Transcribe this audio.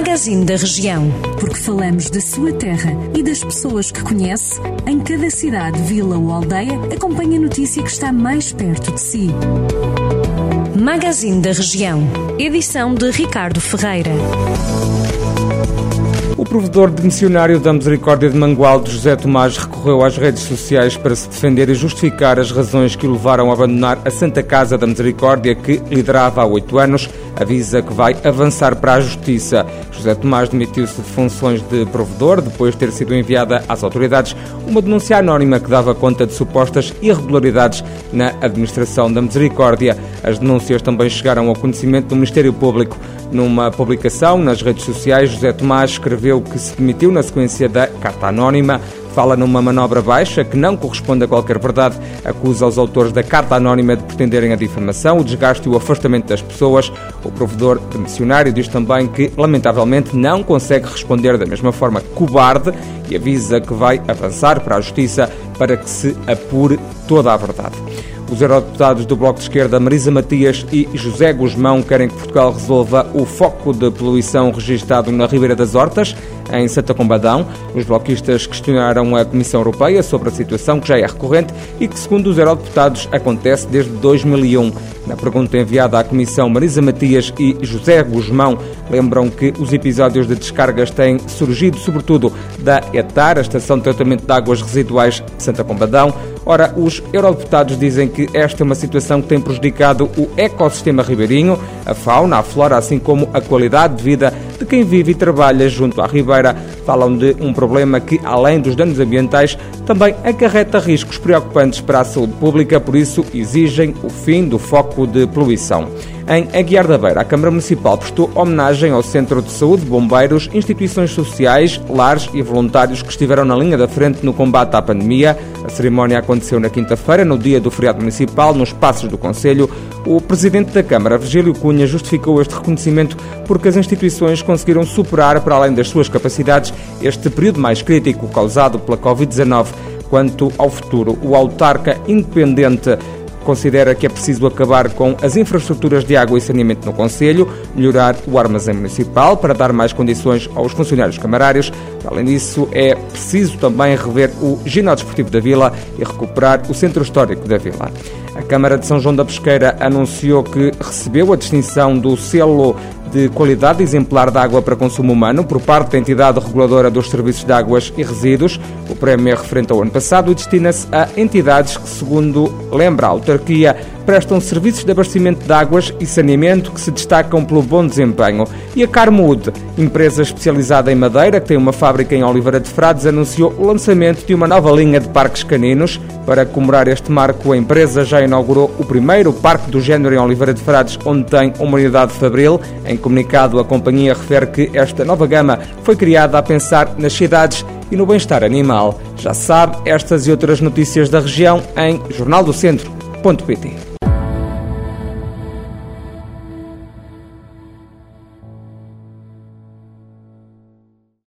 Magazine da Região. Porque falamos da sua terra e das pessoas que conhece, em cada cidade, vila ou aldeia, acompanhe a notícia que está mais perto de si. Magazine da Região. Edição de Ricardo Ferreira. O provedor de missionário da Misericórdia de Mangualde, José Tomás, recorreu às redes sociais para se defender e justificar as razões que o levaram a abandonar a Santa Casa da Misericórdia, que liderava há oito anos. Avisa que vai avançar para a Justiça. José Tomás demitiu-se de funções de provedor depois de ter sido enviada às autoridades uma denúncia anónima que dava conta de supostas irregularidades na administração da Misericórdia. As denúncias também chegaram ao conhecimento do Ministério Público. Numa publicação nas redes sociais, José Tomás escreveu que se demitiu na sequência da carta anónima fala numa manobra baixa que não corresponde a qualquer verdade, acusa os autores da carta anónima de pretenderem a difamação, o desgaste e o afastamento das pessoas. O provedor missionário diz também que, lamentavelmente, não consegue responder da mesma forma cobarde e avisa que vai avançar para a justiça para que se apure toda a verdade. Os eurodeputados do Bloco de Esquerda, Marisa Matias e José Guzmão, querem que Portugal resolva o foco de poluição registado na Ribeira das Hortas, em Santa Combadão. Os bloquistas questionaram a Comissão Europeia sobre a situação que já é recorrente e que, segundo os eurodeputados, acontece desde 2001. Na pergunta enviada à Comissão, Marisa Matias e José Guzmão lembram que os episódios de descargas têm surgido sobretudo da ETAR, a Estação de Tratamento de Águas Residuais de Santa Combadão. Ora, os eurodeputados dizem que esta é uma situação que tem prejudicado o ecossistema ribeirinho, a fauna, a flora, assim como a qualidade de vida de quem vive e trabalha junto à ribeira. Falam de um problema que, além dos danos ambientais, também acarreta riscos preocupantes para a saúde pública, por isso exigem o fim do foco de poluição. Em Aguiar da Beira, a Câmara Municipal prestou homenagem ao Centro de Saúde, bombeiros, instituições sociais, lares e voluntários que estiveram na linha da frente no combate à pandemia. A cerimónia aconteceu na quinta-feira, no dia do feriado municipal, nos Passos do Conselho. O Presidente da Câmara, Virgílio Cunha, justificou este reconhecimento porque as instituições conseguiram superar, para além das suas capacidades, este período mais crítico causado pela Covid-19. Quanto ao futuro, o autarca independente considera que é preciso acabar com as infraestruturas de água e saneamento no Conselho, melhorar o armazém municipal para dar mais condições aos funcionários camarários. Além disso, é preciso também rever o ginásio desportivo da Vila e recuperar o centro histórico da Vila. A Câmara de São João da Pesqueira anunciou que recebeu a distinção do selo de qualidade exemplar de água para consumo humano por parte da entidade reguladora dos serviços de águas e resíduos. O prémio é referente ao ano passado e destina-se a entidades que, segundo lembra a autarquia, prestam serviços de abastecimento de águas e saneamento que se destacam pelo bom desempenho. E a Carmood, empresa especializada em madeira, que tem uma fábrica em Oliveira de Frades, anunciou o lançamento de uma nova linha de parques caninos. Para comemorar este marco, a empresa já inaugurou o primeiro parque do género em Oliveira de Frades, onde tem uma unidade fabril. Em comunicado, a companhia refere que esta nova gama foi criada a pensar nas cidades e no bem-estar animal. Já sabe, estas e outras notícias da região em jornaldocentro.pt.